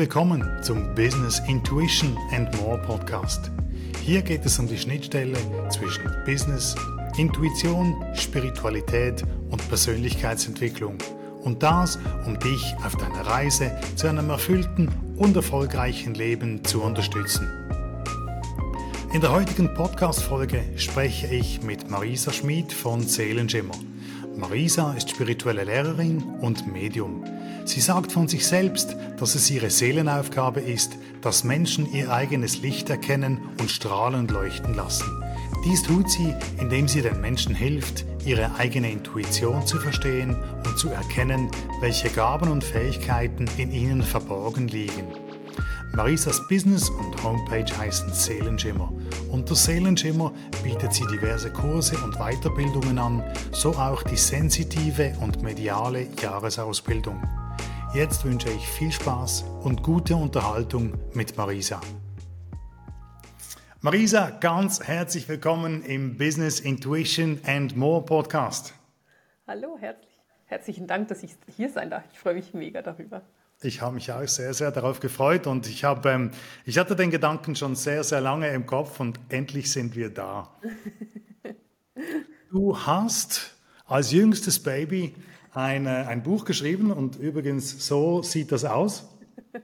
willkommen zum Business Intuition and More Podcast. Hier geht es um die Schnittstelle zwischen Business, Intuition, Spiritualität und Persönlichkeitsentwicklung. Und das, um dich auf deiner Reise zu einem erfüllten und erfolgreichen Leben zu unterstützen. In der heutigen Podcast-Folge spreche ich mit Marisa Schmid von Seelenschimmer. Marisa ist spirituelle Lehrerin und Medium. Sie sagt von sich selbst, dass es ihre Seelenaufgabe ist, dass Menschen ihr eigenes Licht erkennen und strahlend leuchten lassen. Dies tut sie, indem sie den Menschen hilft, ihre eigene Intuition zu verstehen und zu erkennen, welche Gaben und Fähigkeiten in ihnen verborgen liegen. Marisas Business und Homepage heißen Seelenschimmer. Unter Seelenschimmer bietet sie diverse Kurse und Weiterbildungen an, so auch die sensitive und mediale Jahresausbildung. Jetzt wünsche ich viel Spaß und gute Unterhaltung mit Marisa. Marisa, ganz herzlich willkommen im Business Intuition and More Podcast. Hallo, herzlich, herzlichen Dank, dass ich hier sein darf. Ich freue mich mega darüber. Ich habe mich auch sehr, sehr darauf gefreut und ich, habe, ähm, ich hatte den Gedanken schon sehr, sehr lange im Kopf und endlich sind wir da. du hast als jüngstes Baby ein, ein Buch geschrieben und übrigens so sieht das aus.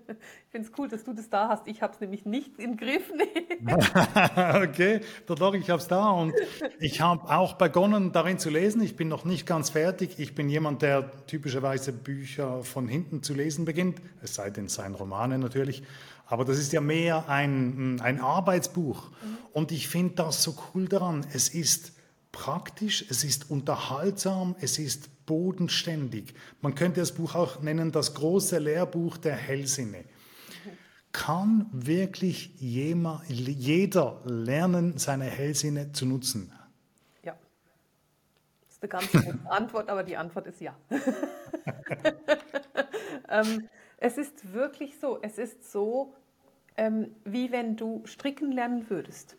Ich finde es cool, dass du das da hast. Ich habe es nämlich nicht im Griff. okay, doch, ich habe es da und ich habe auch begonnen, darin zu lesen. Ich bin noch nicht ganz fertig. Ich bin jemand, der typischerweise Bücher von hinten zu lesen beginnt, es sei denn, es seien Romane natürlich. Aber das ist ja mehr ein, ein Arbeitsbuch. Mhm. Und ich finde das so cool daran. Es ist praktisch, es ist unterhaltsam, es ist bodenständig. Man könnte das Buch auch nennen, das große Lehrbuch der Hellsinne. Kann wirklich jeder lernen, seine Hellsinne zu nutzen? Ja. Das ist eine ganz gute Antwort, aber die Antwort ist ja. ähm, es ist wirklich so, es ist so, ähm, wie wenn du stricken lernen würdest.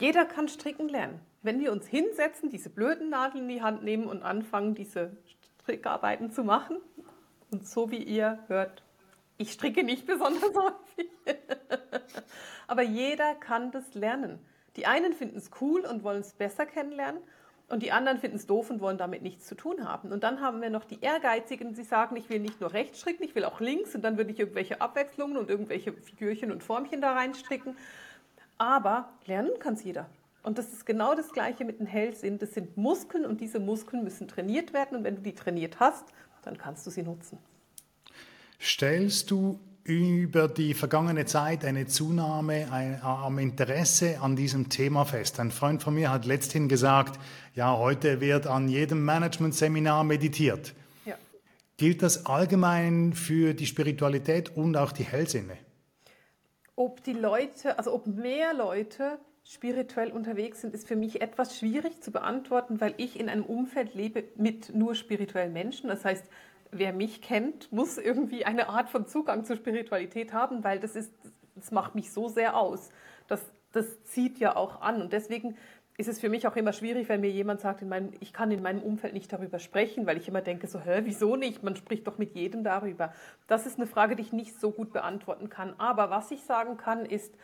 Jeder kann stricken lernen wenn wir uns hinsetzen, diese blöden Nadeln in die Hand nehmen und anfangen, diese Strickarbeiten zu machen, und so wie ihr hört, ich stricke nicht besonders häufig, aber jeder kann das lernen. Die einen finden es cool und wollen es besser kennenlernen und die anderen finden es doof und wollen damit nichts zu tun haben. Und dann haben wir noch die Ehrgeizigen, die sagen, ich will nicht nur rechts stricken, ich will auch links und dann würde ich irgendwelche Abwechslungen und irgendwelche Figürchen und Formchen da reinstricken. Aber lernen kann es jeder. Und das ist genau das Gleiche mit dem Hellsinn. Das sind Muskeln und diese Muskeln müssen trainiert werden. Und wenn du die trainiert hast, dann kannst du sie nutzen. Stellst du über die vergangene Zeit eine Zunahme am Interesse an diesem Thema fest? Ein Freund von mir hat letzthin gesagt, ja, heute wird an jedem Management-Seminar meditiert. Ja. Gilt das allgemein für die Spiritualität und auch die Hellsinne? Ob die Leute, also ob mehr Leute spirituell unterwegs sind, ist für mich etwas schwierig zu beantworten, weil ich in einem Umfeld lebe mit nur spirituellen Menschen. Das heißt, wer mich kennt, muss irgendwie eine Art von Zugang zur Spiritualität haben, weil das ist, das macht mich so sehr aus. Das, das zieht ja auch an. Und deswegen ist es für mich auch immer schwierig, wenn mir jemand sagt, in meinem, ich kann in meinem Umfeld nicht darüber sprechen, weil ich immer denke, so, hä, wieso nicht? Man spricht doch mit jedem darüber. Das ist eine Frage, die ich nicht so gut beantworten kann. Aber was ich sagen kann, ist,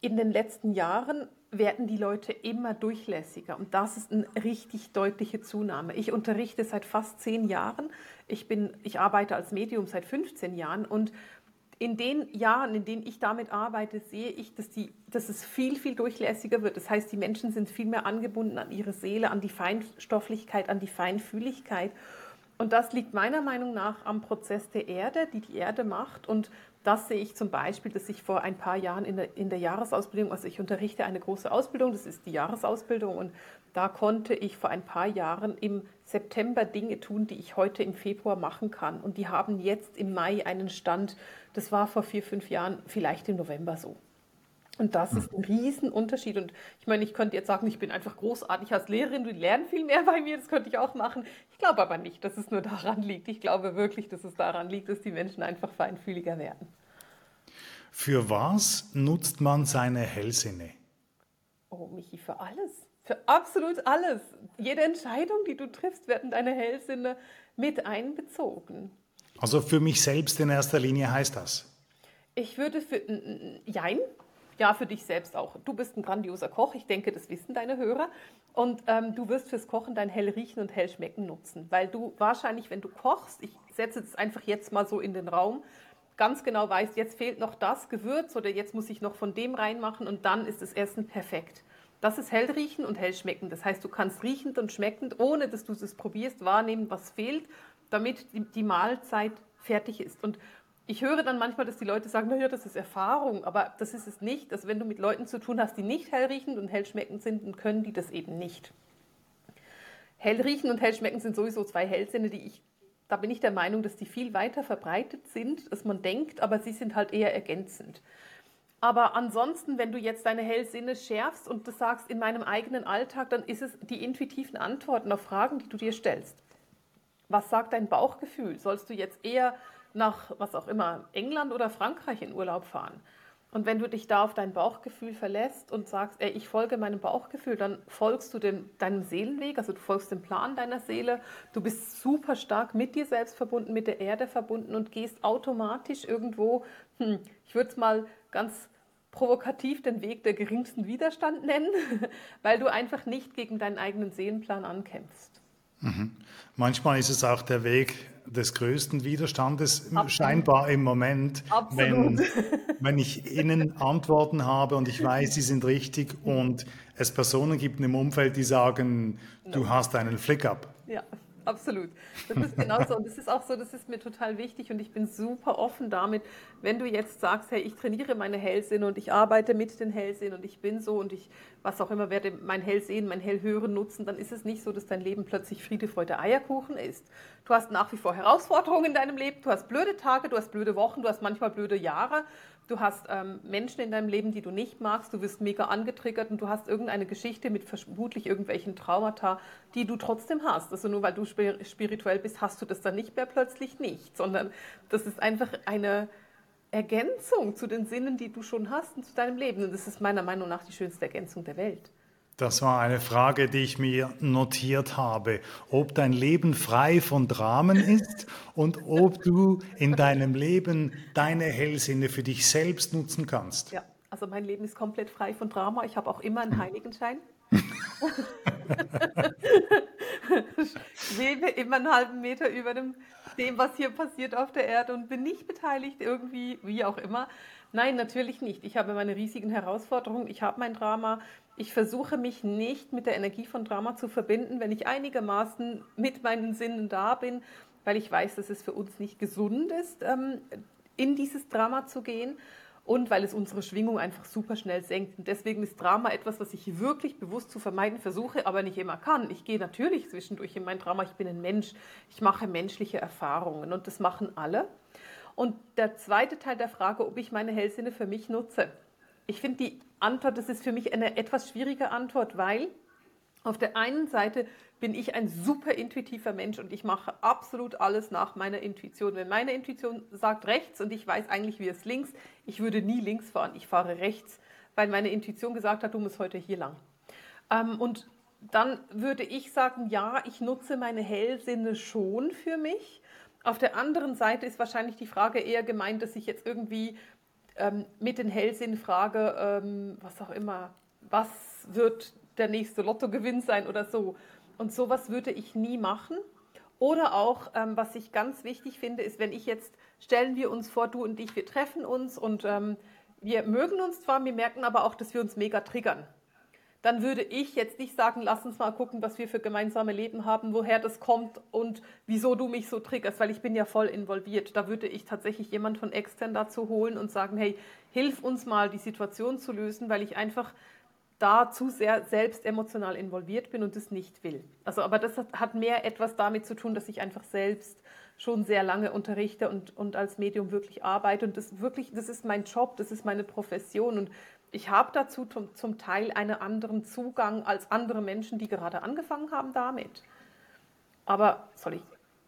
in den letzten Jahren werden die Leute immer durchlässiger und das ist eine richtig deutliche Zunahme. Ich unterrichte seit fast zehn Jahren. Ich, bin, ich arbeite als Medium seit 15 Jahren und in den Jahren, in denen ich damit arbeite, sehe ich, dass, die, dass es viel, viel durchlässiger wird. Das heißt, die Menschen sind viel mehr angebunden an ihre Seele, an die Feinstofflichkeit, an die Feinfühligkeit. Und das liegt meiner Meinung nach am Prozess der Erde, die die Erde macht. Und das sehe ich zum Beispiel, dass ich vor ein paar Jahren in der, in der Jahresausbildung, also ich unterrichte eine große Ausbildung, das ist die Jahresausbildung und da konnte ich vor ein paar Jahren im September Dinge tun, die ich heute im Februar machen kann. Und die haben jetzt im Mai einen Stand, das war vor vier, fünf Jahren vielleicht im November so. Und das ist ein Riesenunterschied. Und ich meine, ich könnte jetzt sagen, ich bin einfach großartig als Lehrerin, du lernst viel mehr bei mir, das könnte ich auch machen. Ich glaube aber nicht, dass es nur daran liegt. Ich glaube wirklich, dass es daran liegt, dass die Menschen einfach feinfühliger werden. Für was nutzt man seine Hellsinne? Oh, Michi, für alles. Für absolut alles. Jede Entscheidung, die du triffst, werden deine Hellsinne mit einbezogen. Also für mich selbst in erster Linie heißt das? Ich würde für, jein, ja, für dich selbst auch. Du bist ein grandioser Koch, ich denke, das wissen deine Hörer. Und ähm, du wirst fürs Kochen dein hell riechen und hell schmecken nutzen, weil du wahrscheinlich, wenn du kochst, ich setze es einfach jetzt mal so in den Raum, ganz genau weißt, jetzt fehlt noch das Gewürz oder jetzt muss ich noch von dem reinmachen und dann ist das Essen perfekt. Das ist hell riechen und hell schmecken. Das heißt, du kannst riechend und schmeckend, ohne dass du es probierst, wahrnehmen, was fehlt, damit die, die Mahlzeit fertig ist. Und ich höre dann manchmal, dass die Leute sagen, naja, das ist Erfahrung, aber das ist es nicht. Dass wenn du mit Leuten zu tun hast, die nicht hellriechend und hellschmeckend sind, dann können die das eben nicht. Hellriechen und hellschmecken sind sowieso zwei Hellsinne, die ich, da bin ich der Meinung, dass die viel weiter verbreitet sind, als man denkt, aber sie sind halt eher ergänzend. Aber ansonsten, wenn du jetzt deine Hellsinne schärfst und du sagst in meinem eigenen Alltag, dann ist es die intuitiven Antworten auf Fragen, die du dir stellst. Was sagt dein Bauchgefühl? Sollst du jetzt eher nach, was auch immer, England oder Frankreich in Urlaub fahren. Und wenn du dich da auf dein Bauchgefühl verlässt und sagst, ey, ich folge meinem Bauchgefühl, dann folgst du dem, deinem Seelenweg, also du folgst dem Plan deiner Seele. Du bist super stark mit dir selbst verbunden, mit der Erde verbunden und gehst automatisch irgendwo, hm, ich würde es mal ganz provokativ den Weg der geringsten Widerstand nennen, weil du einfach nicht gegen deinen eigenen Seelenplan ankämpfst. Mhm. Manchmal ist es auch der Weg des größten Widerstandes, Absolut. scheinbar im Moment, wenn, wenn ich innen Antworten habe und ich weiß, sie sind richtig und es Personen gibt im Umfeld, die sagen, du hast einen Flick-up. Ja absolut. Das ist genau. Und das ist auch so, das ist mir total wichtig und ich bin super offen damit, wenn du jetzt sagst, hey, ich trainiere meine Hellsinne und ich arbeite mit den Hellsinnen und ich bin so und ich, was auch immer, werde mein Hellsehen, mein Hellhören nutzen, dann ist es nicht so, dass dein Leben plötzlich Friede, Freude, Eierkuchen ist. Du hast nach wie vor Herausforderungen in deinem Leben, du hast blöde Tage, du hast blöde Wochen, du hast manchmal blöde Jahre du hast ähm, Menschen in deinem Leben, die du nicht magst, du wirst mega angetriggert und du hast irgendeine Geschichte mit vermutlich irgendwelchen Traumata, die du trotzdem hast. Also nur weil du spirituell bist, hast du das dann nicht mehr plötzlich nicht, sondern das ist einfach eine Ergänzung zu den Sinnen, die du schon hast und zu deinem Leben. Und das ist meiner Meinung nach die schönste Ergänzung der Welt. Das war eine Frage, die ich mir notiert habe. Ob dein Leben frei von Dramen ist und ob du in deinem Leben deine Hellsinne für dich selbst nutzen kannst. Ja, also mein Leben ist komplett frei von Drama. Ich habe auch immer einen Heiligenschein. ich lebe immer einen halben Meter über dem, dem, was hier passiert auf der Erde und bin nicht beteiligt irgendwie, wie auch immer. Nein, natürlich nicht. Ich habe meine riesigen Herausforderungen. Ich habe mein Drama. Ich versuche mich nicht mit der Energie von Drama zu verbinden, wenn ich einigermaßen mit meinen Sinnen da bin, weil ich weiß, dass es für uns nicht gesund ist, ähm, in dieses Drama zu gehen und weil es unsere Schwingung einfach super schnell senkt. Und deswegen ist Drama etwas, was ich wirklich bewusst zu vermeiden versuche, aber nicht immer kann. Ich gehe natürlich zwischendurch in mein Drama. Ich bin ein Mensch. Ich mache menschliche Erfahrungen und das machen alle. Und der zweite Teil der Frage, ob ich meine Hellsinne für mich nutze. Ich finde die Antwort, das ist für mich eine etwas schwierige Antwort, weil auf der einen Seite bin ich ein super intuitiver Mensch und ich mache absolut alles nach meiner Intuition. Wenn meine Intuition sagt rechts und ich weiß eigentlich, wie es links, ich würde nie links fahren, ich fahre rechts, weil meine Intuition gesagt hat, du musst heute hier lang. Ähm, und dann würde ich sagen, ja, ich nutze meine Hellsinne schon für mich. Auf der anderen Seite ist wahrscheinlich die Frage eher gemeint, dass ich jetzt irgendwie ähm, mit den Hellsinn frage, ähm, was auch immer, was wird der nächste Lottogewinn sein oder so. Und sowas würde ich nie machen. Oder auch, ähm, was ich ganz wichtig finde, ist, wenn ich jetzt, stellen wir uns vor, du und ich, wir treffen uns und ähm, wir mögen uns zwar, wir merken aber auch, dass wir uns mega triggern dann würde ich jetzt nicht sagen, lass uns mal gucken, was wir für gemeinsame Leben haben, woher das kommt und wieso du mich so triggerst, weil ich bin ja voll involviert. Da würde ich tatsächlich jemand von extern dazu holen und sagen, hey, hilf uns mal, die Situation zu lösen, weil ich einfach da zu sehr selbst emotional involviert bin und das nicht will. Also, aber das hat mehr etwas damit zu tun, dass ich einfach selbst schon sehr lange unterrichte und, und als Medium wirklich arbeite. Und das wirklich, das ist mein Job, das ist meine Profession. Und ich habe dazu zum, zum Teil einen anderen Zugang als andere Menschen, die gerade angefangen haben damit. Aber soll ich,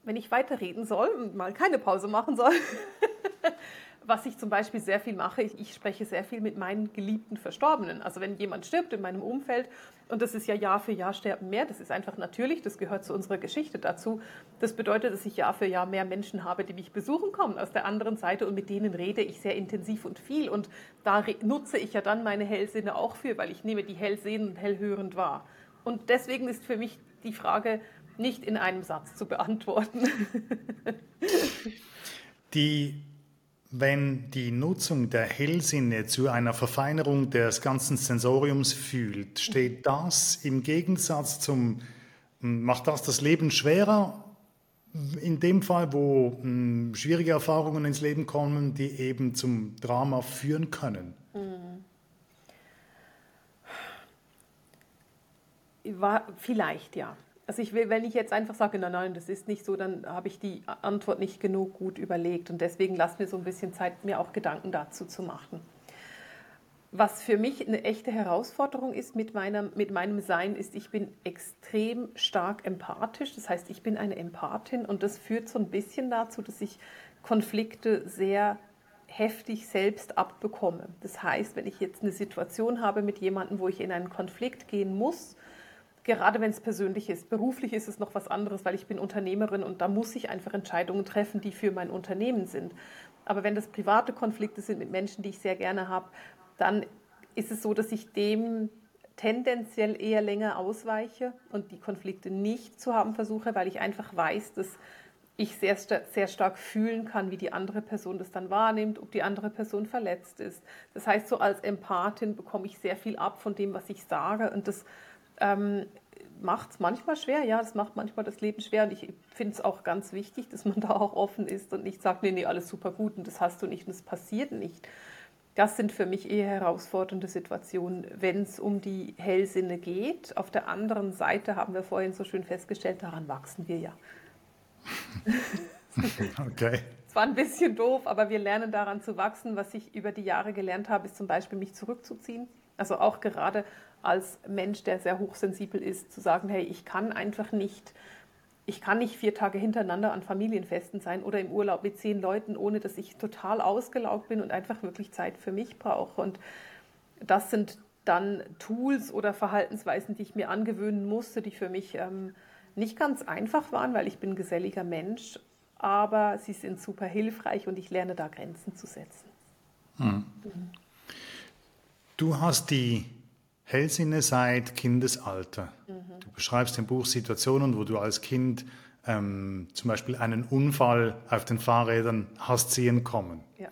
wenn ich weiterreden soll und mal keine Pause machen soll, was ich zum Beispiel sehr viel mache, ich spreche sehr viel mit meinen geliebten Verstorbenen. Also wenn jemand stirbt in meinem Umfeld, und das ist ja Jahr für Jahr sterben mehr, das ist einfach natürlich, das gehört zu unserer Geschichte dazu. Das bedeutet, dass ich Jahr für Jahr mehr Menschen habe, die mich besuchen kommen aus der anderen Seite und mit denen rede ich sehr intensiv und viel. Und da nutze ich ja dann meine Hellsinne auch für, weil ich nehme die und hellhörend wahr. Und deswegen ist für mich die Frage nicht in einem Satz zu beantworten. die wenn die Nutzung der Hellsinne zu einer Verfeinerung des ganzen Sensoriums fühlt, steht das im Gegensatz zum, macht das das Leben schwerer? In dem Fall, wo hm, schwierige Erfahrungen ins Leben kommen, die eben zum Drama führen können. War, vielleicht ja. Also ich will, wenn ich jetzt einfach sage, nein, nein, das ist nicht so, dann habe ich die Antwort nicht genug gut überlegt. Und deswegen lasst mir so ein bisschen Zeit, mir auch Gedanken dazu zu machen. Was für mich eine echte Herausforderung ist mit, meiner, mit meinem Sein, ist, ich bin extrem stark empathisch. Das heißt, ich bin eine Empathin und das führt so ein bisschen dazu, dass ich Konflikte sehr heftig selbst abbekomme. Das heißt, wenn ich jetzt eine Situation habe mit jemandem, wo ich in einen Konflikt gehen muss, gerade wenn es persönlich ist. Beruflich ist es noch was anderes, weil ich bin Unternehmerin und da muss ich einfach Entscheidungen treffen, die für mein Unternehmen sind. Aber wenn das private Konflikte sind mit Menschen, die ich sehr gerne habe, dann ist es so, dass ich dem tendenziell eher länger ausweiche und die Konflikte nicht zu haben versuche, weil ich einfach weiß, dass ich sehr, sehr stark fühlen kann, wie die andere Person das dann wahrnimmt, ob die andere Person verletzt ist. Das heißt, so als Empathin bekomme ich sehr viel ab von dem, was ich sage und das ähm, macht es manchmal schwer, ja, das macht manchmal das Leben schwer und ich finde es auch ganz wichtig, dass man da auch offen ist und nicht sagt, nee, nee, alles super gut und das hast du nicht und das passiert nicht. Das sind für mich eher herausfordernde Situationen, wenn es um die Hellsinne geht. Auf der anderen Seite haben wir vorhin so schön festgestellt, daran wachsen wir ja. okay. Es war ein bisschen doof, aber wir lernen daran zu wachsen. Was ich über die Jahre gelernt habe, ist zum Beispiel mich zurückzuziehen. Also auch gerade als Mensch, der sehr hochsensibel ist, zu sagen, hey, ich kann einfach nicht, ich kann nicht vier Tage hintereinander an Familienfesten sein oder im Urlaub mit zehn Leuten, ohne dass ich total ausgelaugt bin und einfach wirklich Zeit für mich brauche. Und das sind dann Tools oder Verhaltensweisen, die ich mir angewöhnen musste, die für mich ähm, nicht ganz einfach waren, weil ich bin ein geselliger Mensch, aber sie sind super hilfreich und ich lerne da Grenzen zu setzen. Hm. Mhm. Du hast die Hellsinne seit Kindesalter. Mhm. Du beschreibst im Buch Situationen, wo du als Kind ähm, zum Beispiel einen Unfall auf den Fahrrädern hast sehen kommen. Ja.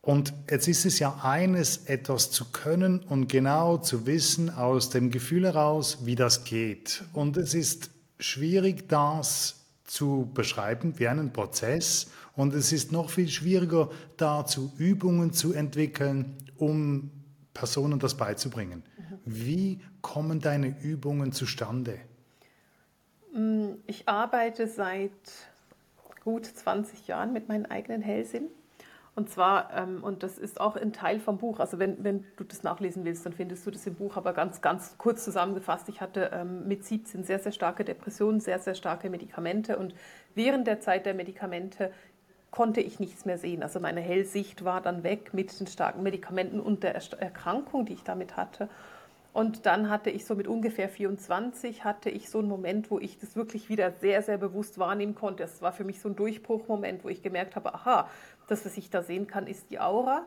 Und jetzt ist es ja eines, etwas zu können und genau zu wissen aus dem Gefühl heraus, wie das geht. Und es ist schwierig, das zu beschreiben wie einen Prozess. Und es ist noch viel schwieriger, dazu Übungen zu entwickeln, um Personen das beizubringen. Wie kommen deine Übungen zustande? Mm, ich arbeite seit gut 20 Jahren mit meinem eigenen Hellsinn. Und zwar, ähm, und das ist auch ein Teil vom Buch, also wenn, wenn du das nachlesen willst, dann findest du das im Buch, aber ganz, ganz kurz zusammengefasst, ich hatte ähm, mit 17 sehr, sehr starke Depressionen, sehr, sehr starke Medikamente und während der Zeit der Medikamente konnte ich nichts mehr sehen. Also meine Hellsicht war dann weg mit den starken Medikamenten und der Erkrankung, die ich damit hatte. Und dann hatte ich so mit ungefähr 24 hatte ich so einen Moment, wo ich das wirklich wieder sehr, sehr bewusst wahrnehmen konnte. Es war für mich so ein Durchbruchmoment, wo ich gemerkt habe, aha, das, was ich da sehen kann, ist die Aura.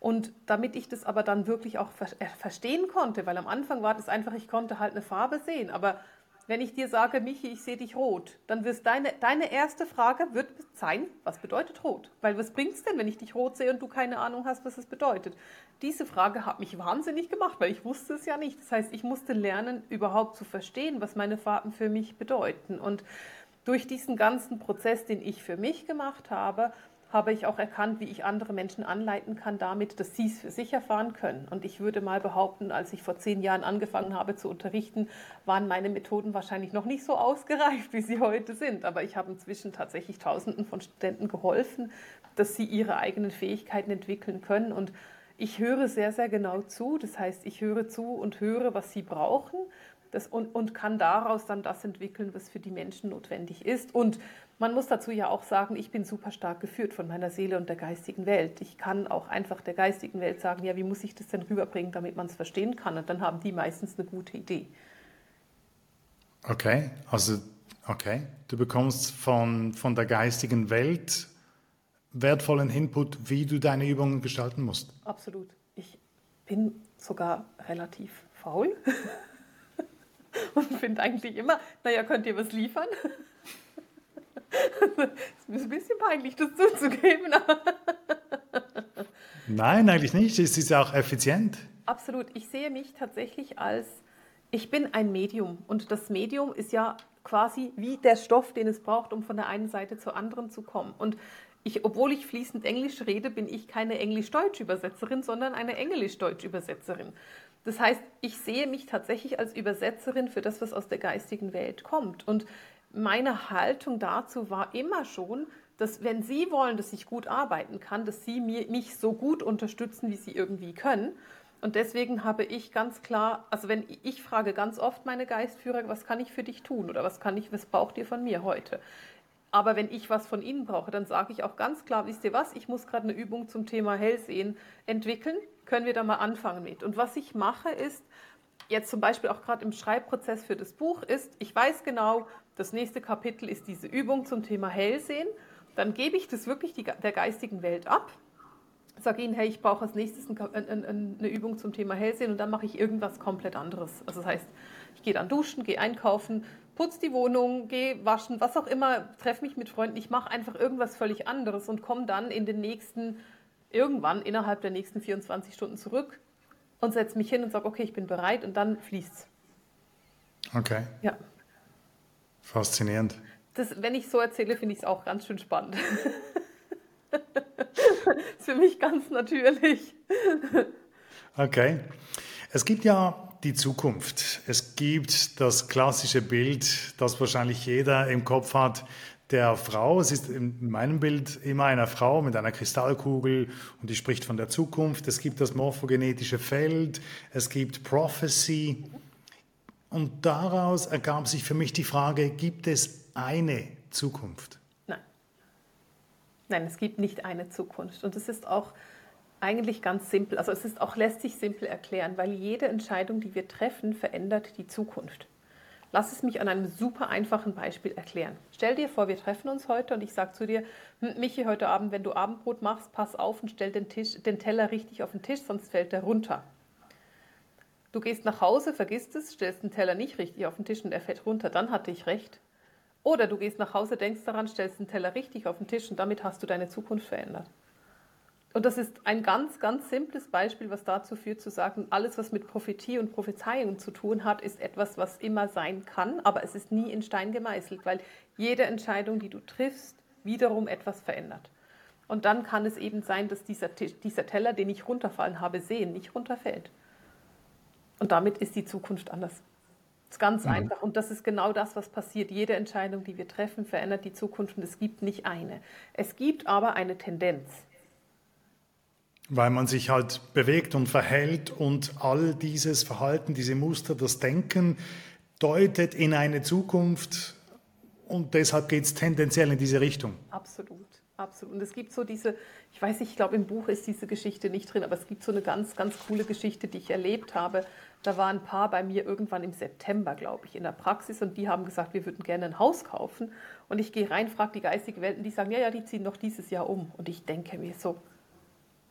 Und damit ich das aber dann wirklich auch äh, verstehen konnte, weil am Anfang war das einfach, ich konnte halt eine Farbe sehen, aber wenn ich dir sage, Michi, ich sehe dich rot, dann wirst deine, deine erste Frage wird sein, was bedeutet rot? Weil was bringt es denn, wenn ich dich rot sehe und du keine Ahnung hast, was es bedeutet? Diese Frage hat mich wahnsinnig gemacht, weil ich wusste es ja nicht. Das heißt, ich musste lernen, überhaupt zu verstehen, was meine Farben für mich bedeuten. Und durch diesen ganzen Prozess, den ich für mich gemacht habe, habe ich auch erkannt, wie ich andere Menschen anleiten kann, damit, dass sie es für sich erfahren können. Und ich würde mal behaupten, als ich vor zehn Jahren angefangen habe zu unterrichten, waren meine Methoden wahrscheinlich noch nicht so ausgereift, wie sie heute sind. Aber ich habe inzwischen tatsächlich Tausenden von Studenten geholfen, dass sie ihre eigenen Fähigkeiten entwickeln können. Und ich höre sehr, sehr genau zu. Das heißt, ich höre zu und höre, was sie brauchen das, und, und kann daraus dann das entwickeln, was für die Menschen notwendig ist. Und Man muss dazu ja auch sagen, ich bin super stark geführt von meiner Seele und der geistigen Welt. Ich kann auch einfach der geistigen Welt sagen, ja, wie muss ich das denn rüberbringen, damit man es verstehen kann? Und dann haben die meistens eine gute Idee. Okay, also okay, du bekommst von, von der geistigen Welt wertvollen Input, wie du deine Übungen gestalten musst. Absolut. Ich bin sogar relativ faul und finde eigentlich immer, naja, könnt ihr was liefern? Es ist ein bisschen peinlich, das zuzugeben. Nein, eigentlich nicht. Es ist auch effizient. Absolut. Ich sehe mich tatsächlich als, ich bin ein Medium. Und das Medium ist ja quasi wie der Stoff, den es braucht, um von der einen Seite zur anderen zu kommen. Und ich, obwohl ich fließend Englisch rede, bin ich keine Englisch-Deutsch-Übersetzerin, sondern eine Englisch-Deutsch-Übersetzerin. Das heißt, ich sehe mich tatsächlich als Übersetzerin für das, was aus der geistigen Welt kommt. Und meine Haltung dazu war immer schon, dass wenn Sie wollen, dass ich gut arbeiten kann, dass Sie mir, mich so gut unterstützen, wie Sie irgendwie können. Und deswegen habe ich ganz klar, also wenn ich frage ganz oft meine Geistführer, was kann ich für dich tun oder was kann ich, was braucht ihr von mir heute? Aber wenn ich was von Ihnen brauche, dann sage ich auch ganz klar, wisst ihr was, ich muss gerade eine Übung zum Thema Hellsehen entwickeln, können wir da mal anfangen mit. Und was ich mache ist, jetzt zum Beispiel auch gerade im Schreibprozess für das Buch ist, ich weiß genau, das nächste Kapitel ist diese Übung zum Thema Hellsehen. Dann gebe ich das wirklich die, der geistigen Welt ab, sage ihnen, hey, ich brauche als nächstes eine Übung zum Thema Hellsehen und dann mache ich irgendwas komplett anderes. Also das heißt, ich gehe dann duschen, gehe einkaufen, putze die Wohnung, gehe waschen, was auch immer, treffe mich mit Freunden, ich mache einfach irgendwas völlig anderes und komme dann in den nächsten, irgendwann innerhalb der nächsten 24 Stunden zurück und setze mich hin und sage, okay, ich bin bereit und dann fließt's. Okay. Ja. Faszinierend. Das, wenn ich so erzähle, finde ich es auch ganz schön spannend. ist für mich ganz natürlich. Okay. Es gibt ja die Zukunft. Es gibt das klassische Bild, das wahrscheinlich jeder im Kopf hat, der Frau. Es ist in meinem Bild immer eine Frau mit einer Kristallkugel und die spricht von der Zukunft. Es gibt das morphogenetische Feld, es gibt Prophecy. Und daraus ergab sich für mich die Frage, gibt es eine Zukunft? Nein. Nein, es gibt nicht eine Zukunft. Und es ist auch eigentlich ganz simpel. Also es ist auch lässt sich simpel erklären, weil jede Entscheidung, die wir treffen, verändert die Zukunft. Lass es mich an einem super einfachen Beispiel erklären. Stell dir vor, wir treffen uns heute und ich sage zu dir, hm, Michi, heute Abend, wenn du Abendbrot machst, pass auf und stell den, Tisch, den Teller richtig auf den Tisch, sonst fällt er runter. Du gehst nach Hause, vergisst es, stellst den Teller nicht richtig auf den Tisch und er fällt runter, dann hatte ich recht. Oder du gehst nach Hause, denkst daran, stellst den Teller richtig auf den Tisch und damit hast du deine Zukunft verändert. Und das ist ein ganz, ganz simples Beispiel, was dazu führt, zu sagen, alles, was mit Prophetie und Prophezeiung zu tun hat, ist etwas, was immer sein kann, aber es ist nie in Stein gemeißelt, weil jede Entscheidung, die du triffst, wiederum etwas verändert. Und dann kann es eben sein, dass dieser, dieser Teller, den ich runterfallen habe sehen, nicht runterfällt. Und damit ist die Zukunft anders. Das ist ganz mhm. einfach. Und das ist genau das, was passiert. Jede Entscheidung, die wir treffen, verändert die Zukunft. Und es gibt nicht eine. Es gibt aber eine Tendenz. Weil man sich halt bewegt und verhält und all dieses Verhalten, diese Muster, das Denken deutet in eine Zukunft und deshalb geht es tendenziell in diese Richtung. Absolut, absolut. Und es gibt so diese, ich weiß nicht, ich glaube im Buch ist diese Geschichte nicht drin, aber es gibt so eine ganz, ganz coole Geschichte, die ich erlebt habe. Da war ein Paar bei mir irgendwann im September, glaube ich, in der Praxis und die haben gesagt, wir würden gerne ein Haus kaufen. Und ich gehe rein, frage die geistige Welt und die sagen, ja, ja, die ziehen noch dieses Jahr um. Und ich denke mir so,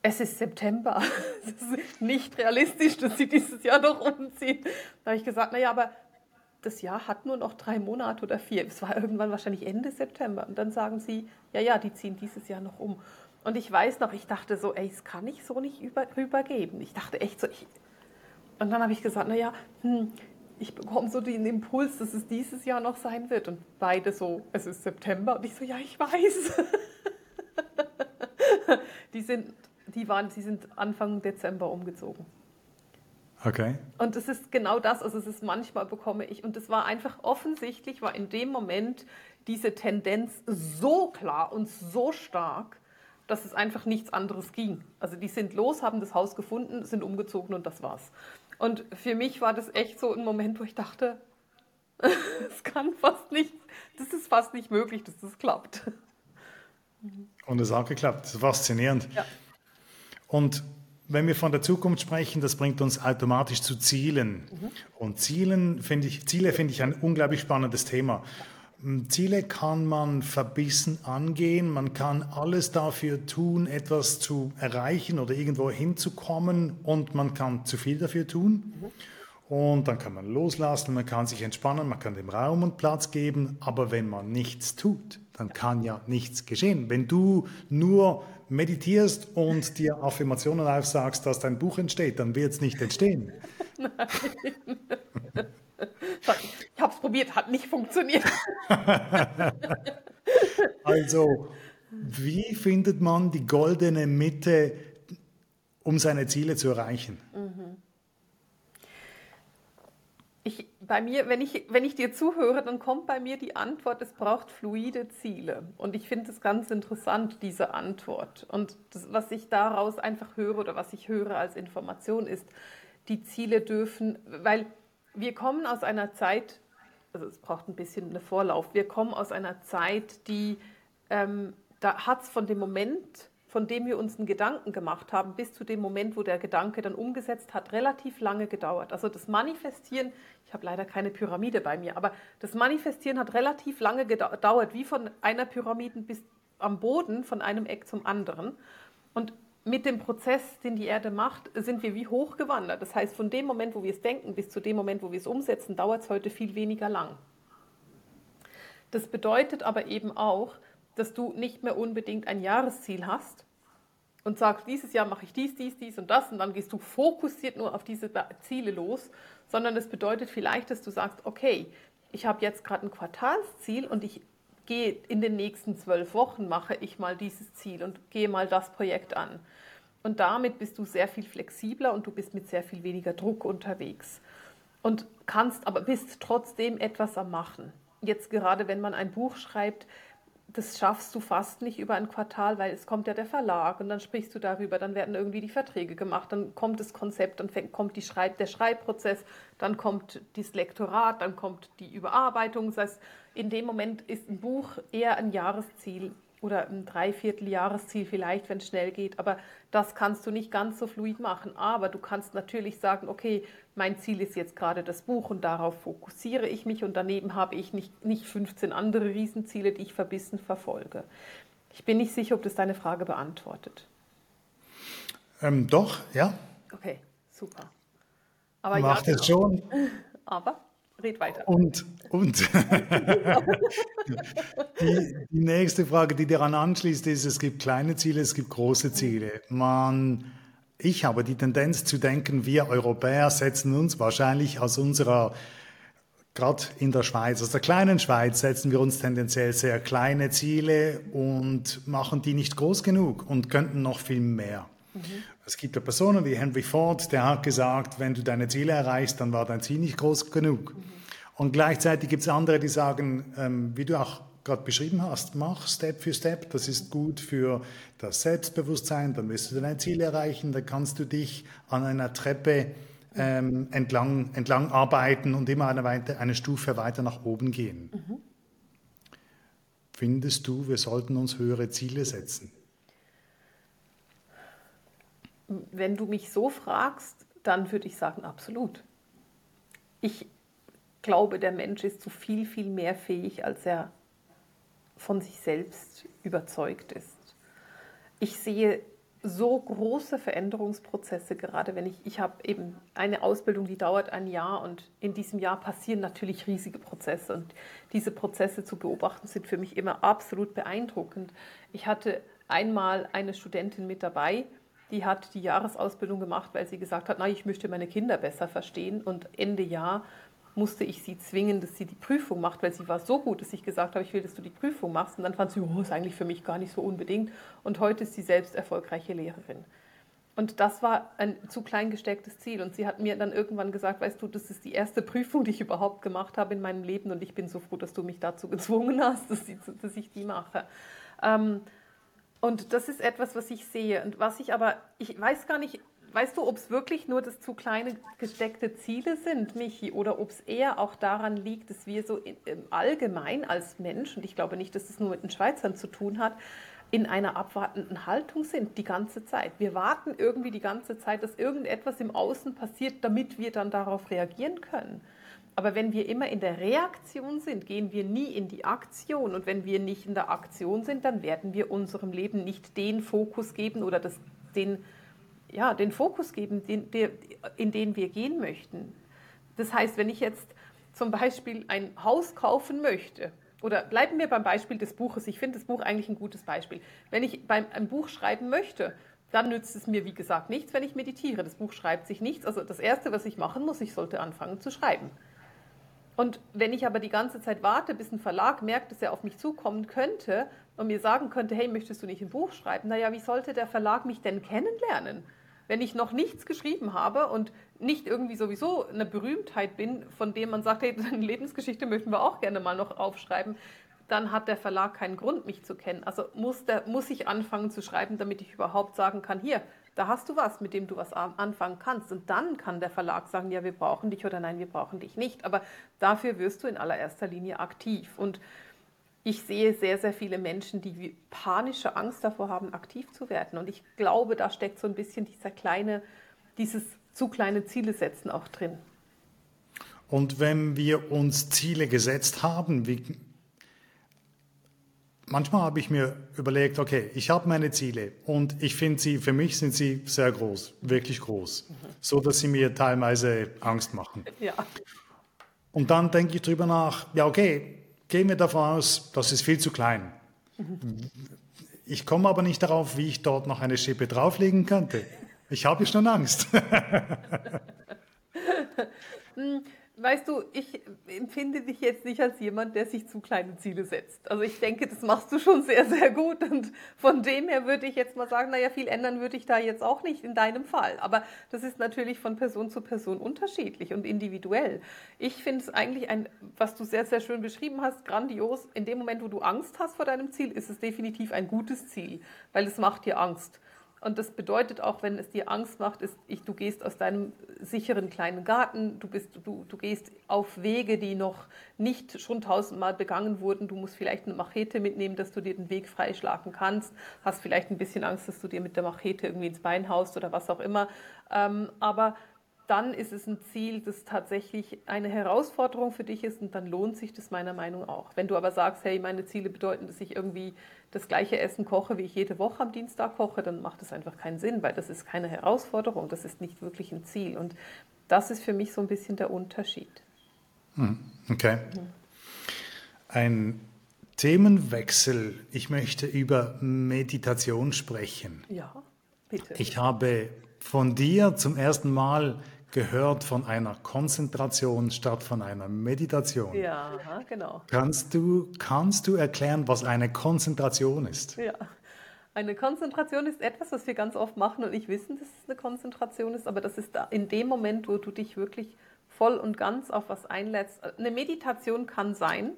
es ist September. Es ist nicht realistisch, dass sie dieses Jahr noch umziehen. Da habe ich gesagt, naja, aber das Jahr hat nur noch drei Monate oder vier. Es war irgendwann wahrscheinlich Ende September. Und dann sagen sie, ja, ja, die ziehen dieses Jahr noch um. Und ich weiß noch, ich dachte so, ey, das kann ich so nicht über, rübergeben. Ich dachte echt so, ich, und dann habe ich gesagt, naja, hm, ich bekomme so den Impuls, dass es dieses Jahr noch sein wird. Und beide so, es ist September. Und ich so, ja, ich weiß. die sind die waren, sie sind Anfang Dezember umgezogen. Okay. Und es ist genau das, also es ist manchmal bekomme ich, und es war einfach offensichtlich, war in dem Moment diese Tendenz so klar und so stark, dass es einfach nichts anderes ging. Also die sind los, haben das Haus gefunden, sind umgezogen und das war's. Und für mich war das echt so ein Moment, wo ich dachte, es kann fast nicht, das ist fast nicht möglich, dass das klappt. Und es hat geklappt. Das ist faszinierend. Ja. Und wenn wir von der Zukunft sprechen, das bringt uns automatisch zu Zielen. Mhm. Und Zielen finde ich, Ziele finde ich ein unglaublich spannendes Thema. Ziele kann man verbissen angehen, man kann alles dafür tun, etwas zu erreichen oder irgendwo hinzukommen und man kann zu viel dafür tun. Mhm. Und dann kann man loslassen, man kann sich entspannen, man kann dem Raum und Platz geben, aber wenn man nichts tut, dann kann ja nichts geschehen. Wenn du nur meditierst und dir Affirmationen aufsagst, dass dein Buch entsteht, dann wird es nicht entstehen. Nein. Ich habe es probiert, hat nicht funktioniert. also, wie findet man die goldene Mitte, um seine Ziele zu erreichen? Mhm. Ich, bei mir, wenn ich, wenn ich dir zuhöre, dann kommt bei mir die Antwort, es braucht fluide Ziele. Und ich finde es ganz interessant, diese Antwort. Und das, was ich daraus einfach höre oder was ich höre als Information ist, die Ziele dürfen, weil wir kommen aus einer Zeit, also es braucht ein bisschen einen Vorlauf, wir kommen aus einer Zeit, die, ähm, da hat es von dem Moment, von dem wir uns einen Gedanken gemacht haben, bis zu dem Moment, wo der Gedanke dann umgesetzt hat, relativ lange gedauert. Also das Manifestieren, habe leider keine Pyramide bei mir, aber das Manifestieren hat relativ lange gedauert, wie von einer Pyramide bis am Boden, von einem Eck zum anderen. Und mit dem Prozess, den die Erde macht, sind wir wie hochgewandert. Das heißt, von dem Moment, wo wir es denken, bis zu dem Moment, wo wir es umsetzen, dauert es heute viel weniger lang. Das bedeutet aber eben auch, dass du nicht mehr unbedingt ein Jahresziel hast und sagst, dieses Jahr mache ich dies, dies, dies und das und dann gehst du fokussiert nur auf diese Ziele los, sondern es bedeutet vielleicht, dass du sagst, okay, ich habe jetzt gerade ein Quartalsziel und ich gehe in den nächsten zwölf Wochen, mache ich mal dieses Ziel und gehe mal das Projekt an. Und damit bist du sehr viel flexibler und du bist mit sehr viel weniger Druck unterwegs. Und kannst aber bist trotzdem etwas am Machen. Jetzt gerade, wenn man ein Buch schreibt, das schaffst du fast nicht über ein Quartal, weil es kommt ja der Verlag und dann sprichst du darüber, dann werden irgendwie die Verträge gemacht, dann kommt das Konzept, dann fängt, kommt die Schreib, der Schreibprozess, dann kommt das Lektorat, dann kommt die Überarbeitung. Das heißt, in dem Moment ist ein Buch eher ein Jahresziel oder ein Dreivierteljahresziel vielleicht, wenn es schnell geht. Aber das kannst du nicht ganz so fluid machen. Aber du kannst natürlich sagen, okay, mein Ziel ist jetzt gerade das Buch und darauf fokussiere ich mich und daneben habe ich nicht, nicht 15 andere Riesenziele, die ich verbissen verfolge. Ich bin nicht sicher, ob das deine Frage beantwortet. Ähm, doch, ja. Okay, super. Aber Macht ja, es genau. schon. Aber red weiter. Und, und die, die, nächste Frage, die daran anschließt, ist, es gibt kleine Ziele, es gibt große Ziele. Man, ich habe die Tendenz zu denken, wir Europäer setzen uns wahrscheinlich aus unserer Gerade in der Schweiz, aus der kleinen Schweiz, setzen wir uns tendenziell sehr kleine Ziele und machen die nicht groß genug und könnten noch viel mehr. Mhm. Es gibt ja Personen wie Henry Ford, der hat gesagt, wenn du deine Ziele erreichst, dann war dein Ziel nicht groß genug. Mhm. Und gleichzeitig gibt es andere, die sagen, ähm, wie du auch gerade beschrieben hast, mach Step für Step, das ist gut für das Selbstbewusstsein, dann wirst du dein Ziel erreichen, dann kannst du dich an einer Treppe ähm, entlang, entlang arbeiten und immer eine, eine Stufe weiter nach oben gehen. Mhm. Findest du, wir sollten uns höhere Ziele setzen? Wenn du mich so fragst, dann würde ich sagen, absolut. Ich glaube, der Mensch ist zu viel, viel mehr fähig, als er von sich selbst überzeugt ist. Ich sehe so große Veränderungsprozesse, gerade wenn ich, ich habe eben eine Ausbildung, die dauert ein Jahr und in diesem Jahr passieren natürlich riesige Prozesse und diese Prozesse zu beobachten sind für mich immer absolut beeindruckend. Ich hatte einmal eine Studentin mit dabei, die hat die Jahresausbildung gemacht, weil sie gesagt hat, na, ich möchte meine Kinder besser verstehen. Und Ende Jahr musste ich sie zwingen, dass sie die Prüfung macht, weil sie war so gut, dass ich gesagt habe, ich will, dass du die Prüfung machst. Und dann fand sie, oh, ist eigentlich für mich gar nicht so unbedingt. Und heute ist sie selbst erfolgreiche Lehrerin. Und das war ein zu klein gestecktes Ziel. Und sie hat mir dann irgendwann gesagt, weißt du, das ist die erste Prüfung, die ich überhaupt gemacht habe in meinem Leben. Und ich bin so froh, dass du mich dazu gezwungen hast, dass, ich die mache. Ähm, und das ist etwas, was ich sehe. Und was ich aber, ich weiß gar nicht, weißt du, ob es wirklich nur das zu kleine gesteckte Ziele sind, Michi, oder ob es eher auch daran liegt, dass wir so allgemein als Mensch, und ich glaube nicht, dass es das nur mit den Schweizern zu tun hat, in einer abwartenden Haltung sind die ganze Zeit. Wir warten irgendwie die ganze Zeit, dass irgendetwas im Außen passiert, damit wir dann darauf reagieren können. Aber wenn wir immer in der Reaktion sind, gehen wir nie in die Aktion. Und wenn wir nicht in der Aktion sind, dann werden wir unserem Leben nicht den Fokus geben oder das, den, ja, den Fokus geben, den, der, in den wir gehen möchten. Das heißt, wenn ich jetzt zum Beispiel ein Haus kaufen möchte, oder bleiben wir beim Beispiel des Buches. Ich finde das Buch eigentlich ein gutes Beispiel. Wenn ich beim, ein Buch schreiben möchte, dann nützt es mir, wie gesagt, nichts, wenn ich meditiere. Das Buch schreibt sich nichts. Also das Erste, was ich machen muss, ich sollte anfangen zu schreiben. Und wenn ich aber die ganze Zeit warte, bis ein Verlag merkt, dass er auf mich zukommen könnte und mir sagen könnte, hey, möchtest du nicht ein Buch schreiben? Naja, wie sollte der Verlag mich denn kennenlernen? Wenn ich noch nichts geschrieben habe und nicht irgendwie sowieso eine Berühmtheit bin, von dem man sagt, hey, deine Lebensgeschichte möchten wir auch gerne mal noch aufschreiben, dann hat der Verlag keinen Grund, mich zu kennen. Also muss, der, muss ich anfangen zu schreiben, damit ich überhaupt sagen kann, hier, da hast du was, mit dem du was anfangen kannst. Und dann kann der Verlag sagen, ja, wir brauchen dich oder nein, wir brauchen dich nicht. Aber dafür wirst du in allererster Linie aktiv. Und ich sehe sehr, sehr viele Menschen, die panische Angst davor haben, aktiv zu werden. Und ich glaube, da steckt so ein bisschen dieser kleine, dieses zu kleine Ziele setzen auch drin. Und wenn wir uns Ziele gesetzt haben, wie, manchmal habe ich mir überlegt, okay, ich habe meine Ziele und ich finde sie, für mich sind sie sehr groß, wirklich groß, mhm. so dass sie mir teilweise Angst machen. Ja. Und dann denke ich darüber nach, ja, okay, gehen wir davon aus, das ist viel zu klein. Mhm. Ich komme aber nicht darauf, wie ich dort noch eine Schippe drauflegen könnte. Ich habe schon Angst. Weißt du, ich empfinde dich jetzt nicht als jemand, der sich zu kleine Ziele setzt. Also ich denke, das machst du schon sehr, sehr gut. Und von dem her würde ich jetzt mal sagen, naja, viel ändern würde ich da jetzt auch nicht in deinem Fall. Aber das ist natürlich von Person zu Person unterschiedlich und individuell. Ich finde es eigentlich ein, was du sehr, sehr schön beschrieben hast, grandios. In dem Moment, wo du Angst hast vor deinem Ziel, ist es definitiv ein gutes Ziel, weil es macht dir Angst. Und das bedeutet auch, wenn es dir Angst macht, ist, ich, du gehst aus deinem sicheren kleinen Garten, du, bist, du, du gehst auf Wege, die noch nicht schon tausendmal begangen wurden. Du musst vielleicht eine Machete mitnehmen, dass du dir den Weg freischlagen kannst. Hast vielleicht ein bisschen Angst, dass du dir mit der Machete irgendwie ins Bein haust oder was auch immer. Ähm, aber dann ist es ein Ziel, das tatsächlich eine Herausforderung für dich ist und dann lohnt sich das meiner Meinung auch. Wenn du aber sagst, hey, meine Ziele bedeuten, dass ich irgendwie das gleiche Essen koche, wie ich jede Woche am Dienstag koche, dann macht das einfach keinen Sinn, weil das ist keine Herausforderung, das ist nicht wirklich ein Ziel. Und das ist für mich so ein bisschen der Unterschied. Hm, okay. Ein Themenwechsel. Ich möchte über Meditation sprechen. Ja, bitte. Ich habe von dir zum ersten Mal gehört von einer Konzentration statt von einer Meditation. Ja, genau. Kannst du, kannst du erklären, was eine Konzentration ist? Ja. Eine Konzentration ist etwas, was wir ganz oft machen und nicht wissen, dass es eine Konzentration ist, aber das ist in dem Moment, wo du dich wirklich voll und ganz auf was einlädst. Eine Meditation kann sein,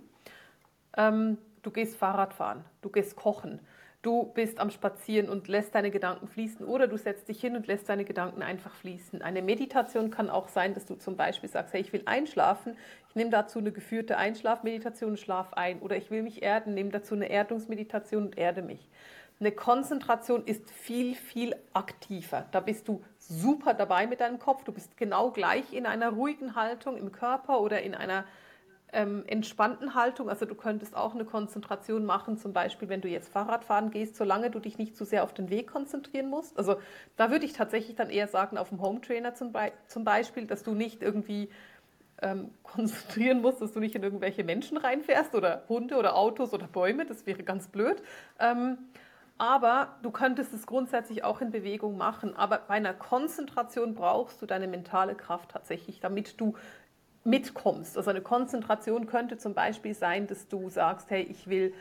ähm, du gehst Fahrrad fahren, du gehst kochen, du bist am Spazieren und lässt deine Gedanken fließen oder du setzt dich hin und lässt deine Gedanken einfach fließen. Eine Meditation kann auch sein, dass du zum Beispiel sagst, hey, ich will einschlafen, ich nehme dazu eine geführte Einschlafmeditation und schlaf ein oder ich will mich erden, nehme dazu eine Erdungsmeditation und erde mich. Eine Konzentration ist viel, viel aktiver. Da bist du super dabei mit deinem Kopf. Du bist genau gleich in einer ruhigen Haltung im Körper oder in einer ähm, entspannten Haltung. Also du könntest auch eine Konzentration machen, zum Beispiel, wenn du jetzt Fahrrad fahren gehst, solange du dich nicht zu sehr auf den Weg konzentrieren musst. Also da würde ich tatsächlich dann eher sagen, auf dem Home Trainer zum, Be zum Beispiel, dass du nicht irgendwie ähm, konzentrieren musst, dass du nicht in irgendwelche Menschen reinfährst oder Hunde oder Autos oder Bäume. Das wäre ganz blöd. Ähm, aber du könntest es grundsätzlich auch in Bewegung machen. Aber bei einer Konzentration brauchst du deine mentale Kraft tatsächlich, damit du mitkommst. Also eine Konzentration könnte zum Beispiel sein, dass du sagst, hey, ich will,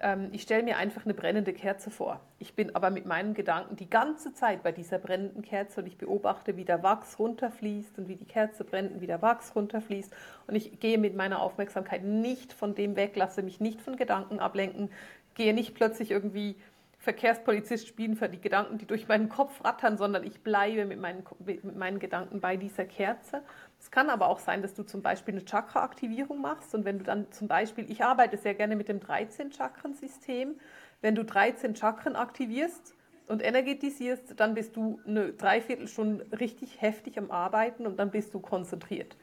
ähm, ich stelle mir einfach eine brennende Kerze vor. Ich bin aber mit meinen Gedanken die ganze Zeit bei dieser brennenden Kerze und ich beobachte, wie der Wachs runterfließt und wie die Kerze brennt und wie der Wachs runterfließt. Und ich gehe mit meiner Aufmerksamkeit nicht von dem weg, lasse mich nicht von Gedanken ablenken, gehe nicht plötzlich irgendwie Verkehrspolizist spielen für die Gedanken, die durch meinen Kopf rattern, sondern ich bleibe mit meinen, mit meinen Gedanken bei dieser Kerze. Es kann aber auch sein, dass du zum Beispiel eine Chakra-Aktivierung machst und wenn du dann zum Beispiel, ich arbeite sehr gerne mit dem 13-Chakren-System, wenn du 13 Chakren aktivierst und energetisierst, dann bist du eine Dreiviertelstunde richtig heftig am Arbeiten und dann bist du konzentriert.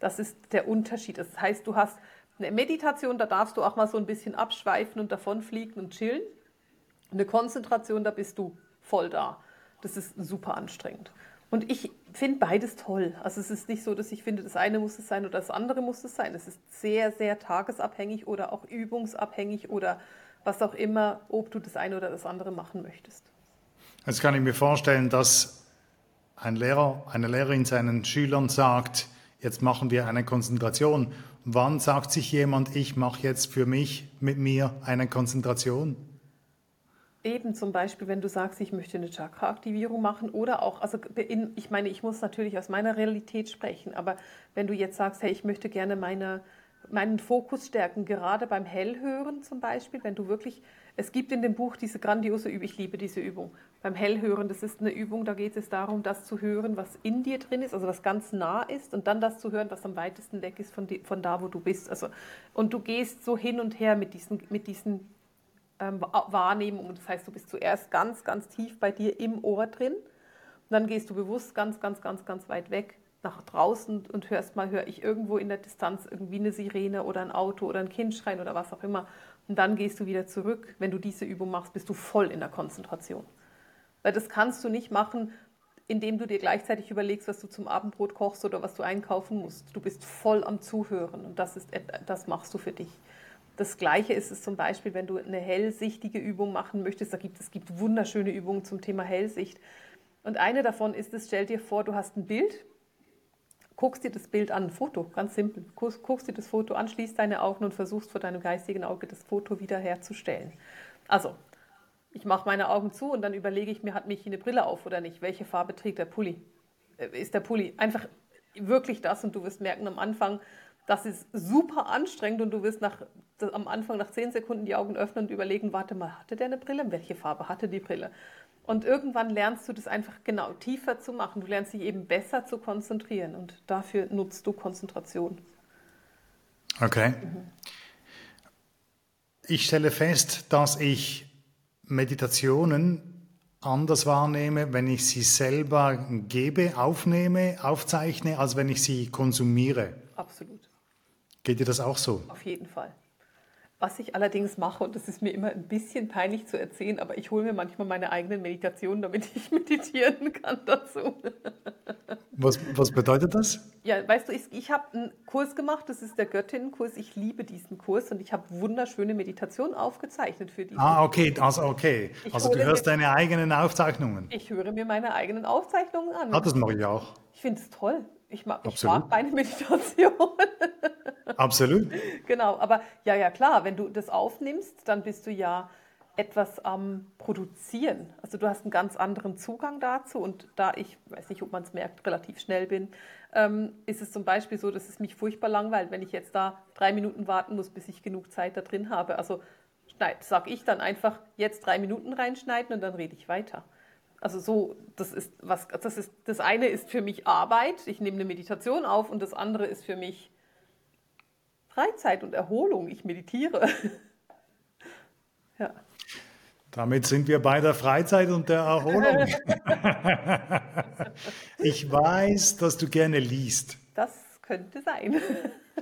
Das ist der Unterschied. Das heißt, du hast eine Meditation, da darfst du auch mal so ein bisschen abschweifen und davonfliegen und chillen. Eine Konzentration, da bist du voll da. Das ist super anstrengend. Und ich finde beides toll. Also es ist nicht so, dass ich finde, das eine muss es sein oder das andere muss es sein. Es ist sehr, sehr tagesabhängig oder auch übungsabhängig oder was auch immer, ob du das eine oder das andere machen möchtest. Jetzt kann ich mir vorstellen, dass ein Lehrer, eine Lehrerin seinen Schülern sagt, jetzt machen wir eine Konzentration. Wann sagt sich jemand, ich mache jetzt für mich mit mir eine Konzentration? Eben zum Beispiel, wenn du sagst, ich möchte eine Chakra-Aktivierung machen oder auch, also in, ich meine, ich muss natürlich aus meiner Realität sprechen, aber wenn du jetzt sagst, hey, ich möchte gerne meine, meinen Fokus stärken, gerade beim Hellhören zum Beispiel, wenn du wirklich, es gibt in dem Buch diese grandiose Übung, ich liebe diese Übung, beim Hellhören, das ist eine Übung, da geht es darum, das zu hören, was in dir drin ist, also was ganz nah ist und dann das zu hören, was am weitesten weg ist von, die, von da, wo du bist. Also, und du gehst so hin und her mit diesen, mit diesen ähm, Wahrnehmungen. Das heißt, du bist zuerst ganz, ganz tief bei dir im Ohr drin und dann gehst du bewusst ganz, ganz, ganz, ganz weit weg nach draußen und hörst mal, höre ich irgendwo in der Distanz irgendwie eine Sirene oder ein Auto oder ein Kind schreien oder was auch immer. Und dann gehst du wieder zurück. Wenn du diese Übung machst, bist du voll in der Konzentration. Weil das kannst du nicht machen, indem du dir gleichzeitig überlegst, was du zum Abendbrot kochst oder was du einkaufen musst. Du bist voll am Zuhören und das, ist, das machst du für dich. Das Gleiche ist es zum Beispiel, wenn du eine hellsichtige Übung machen möchtest. Da gibt, es gibt wunderschöne Übungen zum Thema Hellsicht. Und eine davon ist es, stell dir vor, du hast ein Bild, guckst dir das Bild an, ein Foto, ganz simpel. Guckst, guckst dir das Foto an, schließt deine Augen und versuchst vor deinem geistigen Auge das Foto wiederherzustellen. Also, ich mache meine Augen zu und dann überlege ich mir, hat mich eine Brille auf oder nicht? Welche Farbe trägt der Pulli? Äh, ist der Pulli einfach wirklich das? Und du wirst merken am Anfang, das ist super anstrengend und du wirst nach, am Anfang nach zehn Sekunden die Augen öffnen und überlegen, warte mal, hatte der eine Brille? Welche Farbe hatte die Brille? Und irgendwann lernst du das einfach genau tiefer zu machen. Du lernst dich eben besser zu konzentrieren und dafür nutzt du Konzentration. Okay. Mhm. Ich stelle fest, dass ich Meditationen anders wahrnehme, wenn ich sie selber gebe, aufnehme, aufzeichne, als wenn ich sie konsumiere. Absolut. Geht dir das auch so? Auf jeden Fall. Was ich allerdings mache, und das ist mir immer ein bisschen peinlich zu erzählen, aber ich hole mir manchmal meine eigenen Meditationen, damit ich meditieren kann dazu. Was, was bedeutet das? Ja, weißt du, ich, ich habe einen Kurs gemacht, das ist der Göttinnenkurs. Ich liebe diesen Kurs und ich habe wunderschöne Meditationen aufgezeichnet für die. Ah, okay, also okay. also du hörst mir, deine eigenen Aufzeichnungen. Ich höre mir meine eigenen Aufzeichnungen an. Ah, das mache ich auch. Ich finde es toll. Ich mag, ich mag meine Meditation. Absolut. genau, aber ja, ja, klar, wenn du das aufnimmst, dann bist du ja etwas am Produzieren. Also du hast einen ganz anderen Zugang dazu und da ich, weiß nicht, ob man es merkt, relativ schnell bin, ähm, ist es zum Beispiel so, dass es mich furchtbar langweilt, wenn ich jetzt da drei Minuten warten muss, bis ich genug Zeit da drin habe. Also sage ich dann einfach jetzt drei Minuten reinschneiden und dann rede ich weiter. Also so, das ist was, das ist, das eine ist für mich Arbeit, ich nehme eine Meditation auf und das andere ist für mich Freizeit und Erholung, ich meditiere. ja. Damit sind wir bei der Freizeit und der Erholung. ich weiß, dass du gerne liest. Das könnte sein.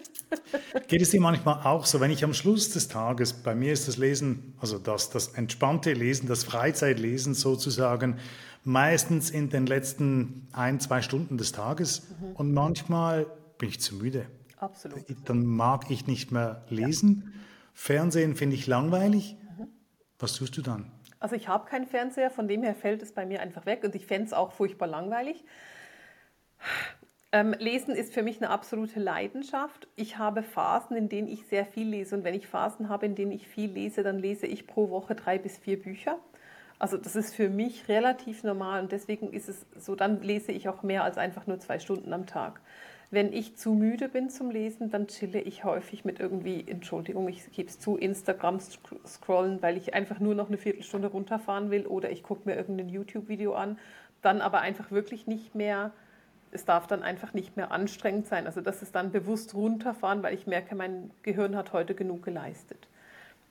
Geht es dir manchmal auch so, wenn ich am Schluss des Tages, bei mir ist das Lesen, also das, das entspannte Lesen, das Freizeitlesen sozusagen, meistens in den letzten ein, zwei Stunden des Tages mhm. und manchmal bin ich zu müde. Absolut. Dann mag ich nicht mehr lesen. Ja. Fernsehen finde ich langweilig. Mhm. Was tust du dann? Also ich habe keinen Fernseher, von dem her fällt es bei mir einfach weg und ich fände es auch furchtbar langweilig. Ähm, Lesen ist für mich eine absolute Leidenschaft. Ich habe Phasen, in denen ich sehr viel lese. Und wenn ich Phasen habe, in denen ich viel lese, dann lese ich pro Woche drei bis vier Bücher. Also das ist für mich relativ normal und deswegen ist es so, dann lese ich auch mehr als einfach nur zwei Stunden am Tag. Wenn ich zu müde bin zum Lesen, dann chille ich häufig mit irgendwie, Entschuldigung, ich gebe es zu, Instagram scrollen, weil ich einfach nur noch eine Viertelstunde runterfahren will oder ich gucke mir irgendein YouTube-Video an. Dann aber einfach wirklich nicht mehr, es darf dann einfach nicht mehr anstrengend sein. Also das ist dann bewusst runterfahren, weil ich merke, mein Gehirn hat heute genug geleistet.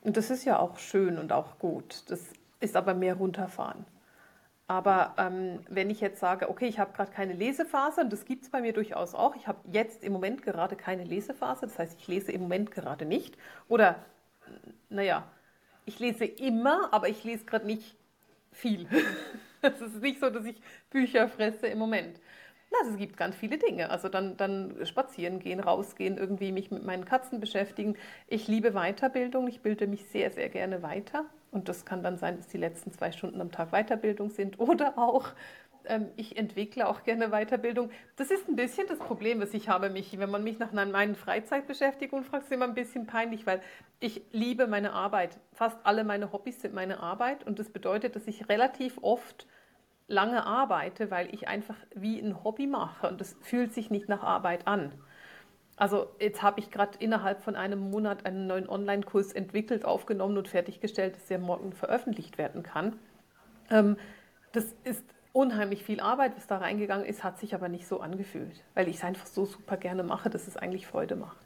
Und das ist ja auch schön und auch gut. Das ist aber mehr runterfahren. Aber ähm, wenn ich jetzt sage, okay, ich habe gerade keine Lesephase, und das gibt es bei mir durchaus auch, ich habe jetzt im Moment gerade keine Lesephase, das heißt, ich lese im Moment gerade nicht. Oder, naja, ich lese immer, aber ich lese gerade nicht viel. Es ist nicht so, dass ich Bücher fresse im Moment. Also es gibt ganz viele Dinge. Also dann, dann spazieren gehen, rausgehen, irgendwie mich mit meinen Katzen beschäftigen. Ich liebe Weiterbildung. Ich bilde mich sehr, sehr gerne weiter. Und das kann dann sein, dass die letzten zwei Stunden am Tag Weiterbildung sind oder auch ähm, ich entwickle auch gerne Weiterbildung. Das ist ein bisschen das Problem, was ich habe. Mich, wenn man mich nach meinen Freizeitbeschäftigungen fragt, ist immer ein bisschen peinlich, weil ich liebe meine Arbeit. Fast alle meine Hobbys sind meine Arbeit und das bedeutet, dass ich relativ oft lange arbeite, weil ich einfach wie ein Hobby mache und das fühlt sich nicht nach Arbeit an. Also jetzt habe ich gerade innerhalb von einem Monat einen neuen Online-Kurs entwickelt, aufgenommen und fertiggestellt, dass der morgen veröffentlicht werden kann. Ähm, das ist unheimlich viel Arbeit, was da reingegangen ist, hat sich aber nicht so angefühlt, weil ich es einfach so super gerne mache, dass es eigentlich Freude macht.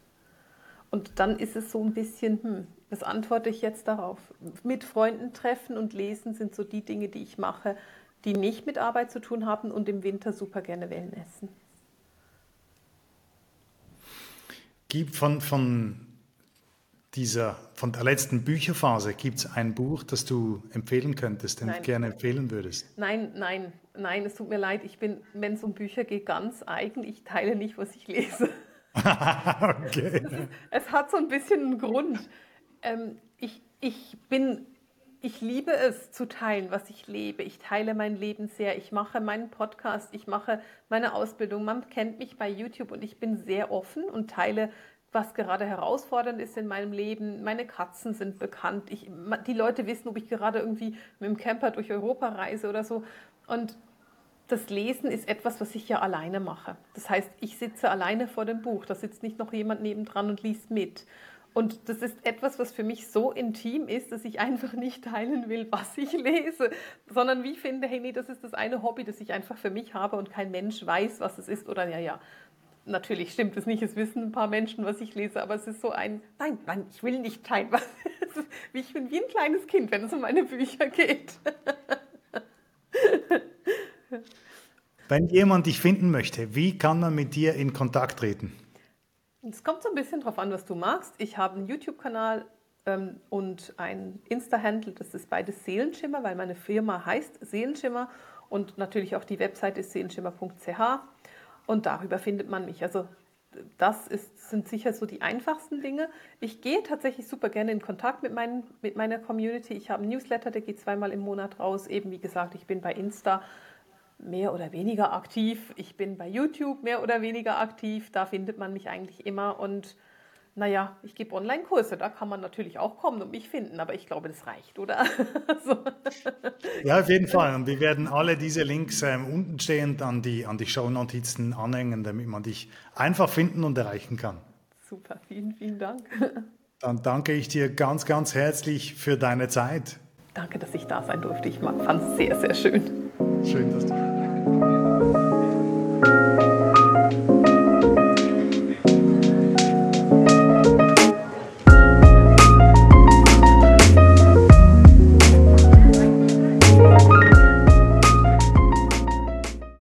Und dann ist es so ein bisschen, hm, was antworte ich jetzt darauf? Mit Freunden treffen und lesen sind so die Dinge, die ich mache, die nicht mit Arbeit zu tun haben und im Winter super gerne Wellen essen. Gibt von, von dieser, von der letzten Bücherphase, gibt es ein Buch, das du empfehlen könntest, den du gerne empfehlen würdest? Nein, nein, nein, es tut mir leid. Ich bin, wenn es um Bücher geht, ganz eigen. Ich teile nicht, was ich lese. okay. Ist, es hat so ein bisschen einen Grund. Ähm, ich, ich bin ich liebe es zu teilen, was ich lebe. Ich teile mein Leben sehr. Ich mache meinen Podcast, ich mache meine Ausbildung. Man kennt mich bei YouTube und ich bin sehr offen und teile, was gerade herausfordernd ist in meinem Leben. Meine Katzen sind bekannt. Ich, die Leute wissen, ob ich gerade irgendwie mit dem Camper durch Europa reise oder so. Und das Lesen ist etwas, was ich ja alleine mache. Das heißt, ich sitze alleine vor dem Buch. Da sitzt nicht noch jemand nebendran und liest mit. Und das ist etwas, was für mich so intim ist, dass ich einfach nicht teilen will, was ich lese, sondern wie finde, hey, nee, das ist das eine Hobby, das ich einfach für mich habe und kein Mensch weiß, was es ist. Oder ja, ja, natürlich stimmt es nicht, es wissen ein paar Menschen, was ich lese, aber es ist so ein, nein, nein, ich will nicht teilen. Was, ich bin wie ein kleines Kind, wenn es um meine Bücher geht. Wenn jemand dich finden möchte, wie kann man mit dir in Kontakt treten? Es kommt so ein bisschen drauf an, was du magst. Ich habe einen YouTube-Kanal ähm, und ein Insta-Handle, das ist beides Seelenschimmer, weil meine Firma heißt Seelenschimmer und natürlich auch die Website ist seelenschimmer.ch und darüber findet man mich. Also das ist, sind sicher so die einfachsten Dinge. Ich gehe tatsächlich super gerne in Kontakt mit, meinen, mit meiner Community. Ich habe einen Newsletter, der geht zweimal im Monat raus. Eben wie gesagt, ich bin bei Insta mehr oder weniger aktiv. Ich bin bei YouTube mehr oder weniger aktiv. Da findet man mich eigentlich immer. Und naja, ich gebe Online-Kurse. Da kann man natürlich auch kommen und mich finden. Aber ich glaube, das reicht, oder? so. Ja, auf jeden Fall. Und wir werden alle diese Links ähm, unten stehend an die, an die Show-Notizen anhängen, damit man dich einfach finden und erreichen kann. Super, vielen, vielen Dank. Dann danke ich dir ganz, ganz herzlich für deine Zeit. Danke, dass ich da sein durfte. Ich fand es sehr, sehr schön. Schön, dass du.